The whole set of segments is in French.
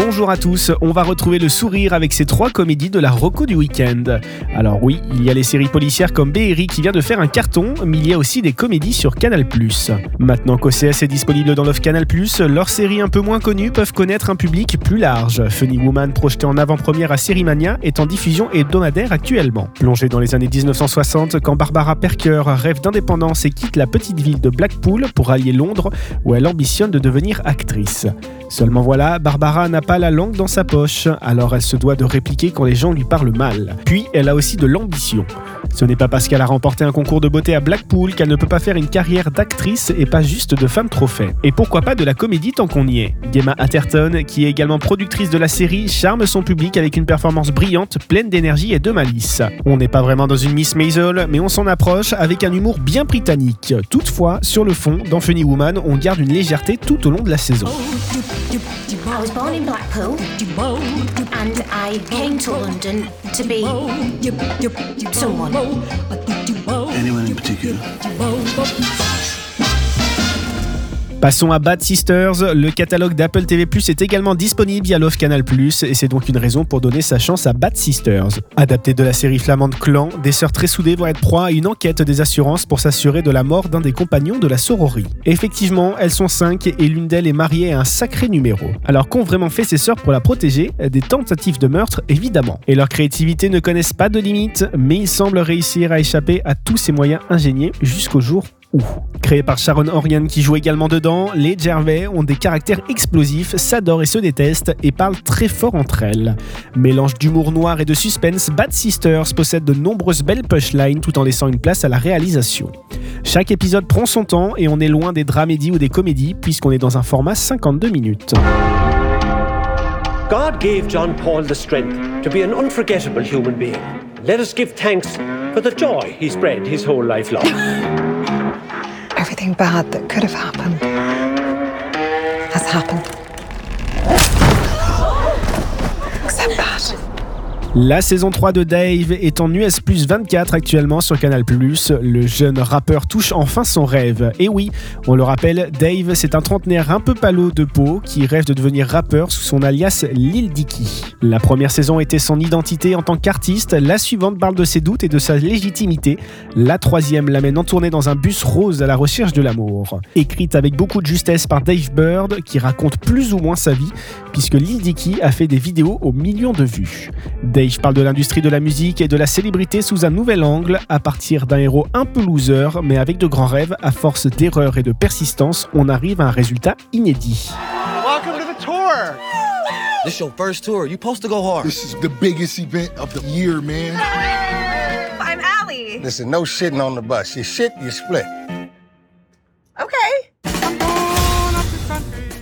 Bonjour à tous, on va retrouver le sourire avec ces trois comédies de la Rocco du week-end. Alors oui, il y a les séries policières comme Béhéry qui vient de faire un carton, mais il y a aussi des comédies sur Canal+. Maintenant qu'OCS est disponible dans l'offre Canal+, leurs séries un peu moins connues peuvent connaître un public plus large. Funny Woman, projeté en avant-première à Sérimania, est en diffusion hebdomadaire actuellement. Plongée dans les années 1960, quand Barbara Perker rêve d'indépendance et quitte la petite ville de Blackpool pour allier Londres, où elle ambitionne de devenir actrice. Seulement voilà, Barbara n'a la langue dans sa poche, alors elle se doit de répliquer quand les gens lui parlent mal. Puis elle a aussi de l'ambition. Ce n'est pas parce qu'elle a remporté un concours de beauté à Blackpool qu'elle ne peut pas faire une carrière d'actrice et pas juste de femme trophée. Et pourquoi pas de la comédie tant qu'on y est Gemma Atherton, qui est également productrice de la série, charme son public avec une performance brillante, pleine d'énergie et de malice. On n'est pas vraiment dans une Miss Maisel, mais on s'en approche avec un humour bien britannique. Toutefois, sur le fond, dans Funny Woman, on garde une légèreté tout au long de la saison. Blackpool and I came to London to be someone. Anyone in particular? Passons à Bad Sisters. Le catalogue d'Apple TV Plus est également disponible via l'offre Canal Plus et c'est donc une raison pour donner sa chance à Bad Sisters. Adapté de la série flamande Clan, des sœurs très soudées vont être proie à une enquête des assurances pour s'assurer de la mort d'un des compagnons de la sororie. Effectivement, elles sont cinq et l'une d'elles est mariée à un sacré numéro. Alors qu'ont vraiment fait ces sœurs pour la protéger? Des tentatives de meurtre évidemment. Et leur créativité ne connaissent pas de limites, mais ils semblent réussir à échapper à tous ces moyens ingénieux jusqu'au jour Créé par Sharon Orion qui joue également dedans, les Gervais ont des caractères explosifs, s'adorent et se détestent et parlent très fort entre elles. Mélange d'humour noir et de suspense, Bad Sisters possède de nombreuses belles pushlines tout en laissant une place à la réalisation. Chaque épisode prend son temps et on est loin des dramédies ou des comédies puisqu'on est dans un format 52 minutes. God gave John Paul the strength to be an unforgettable human being. Let us give thanks for the joy he spread his whole life long. Everything bad that could have happened has happened. Except that. La saison 3 de Dave est en US plus 24 actuellement sur Canal+. Le jeune rappeur touche enfin son rêve. Et oui, on le rappelle, Dave c'est un trentenaire un peu palo de peau qui rêve de devenir rappeur sous son alias Lil Dicky. La première saison était son identité en tant qu'artiste, la suivante parle de ses doutes et de sa légitimité. La troisième l'amène en tournée dans un bus rose à la recherche de l'amour. Écrite avec beaucoup de justesse par Dave Bird qui raconte plus ou moins sa vie puisque Lil Dicky a fait des vidéos aux millions de vues. Parle de l'industrie de la musique et de la célébrité sous un nouvel angle, à partir d'un héros un peu loser, mais avec de grands rêves, à force d'erreurs et de persistance, on arrive à un résultat inédit. Welcome to the tour. This your first tour. You supposed to go hard. This is the biggest event of the year, man. I'm Allie. Listen, no shitting on the bus. You shit, you split. Okay.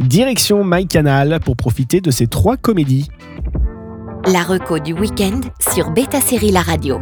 Direction MyCanal pour profiter de ces trois comédies. La reco du week-end sur Beta Série La Radio.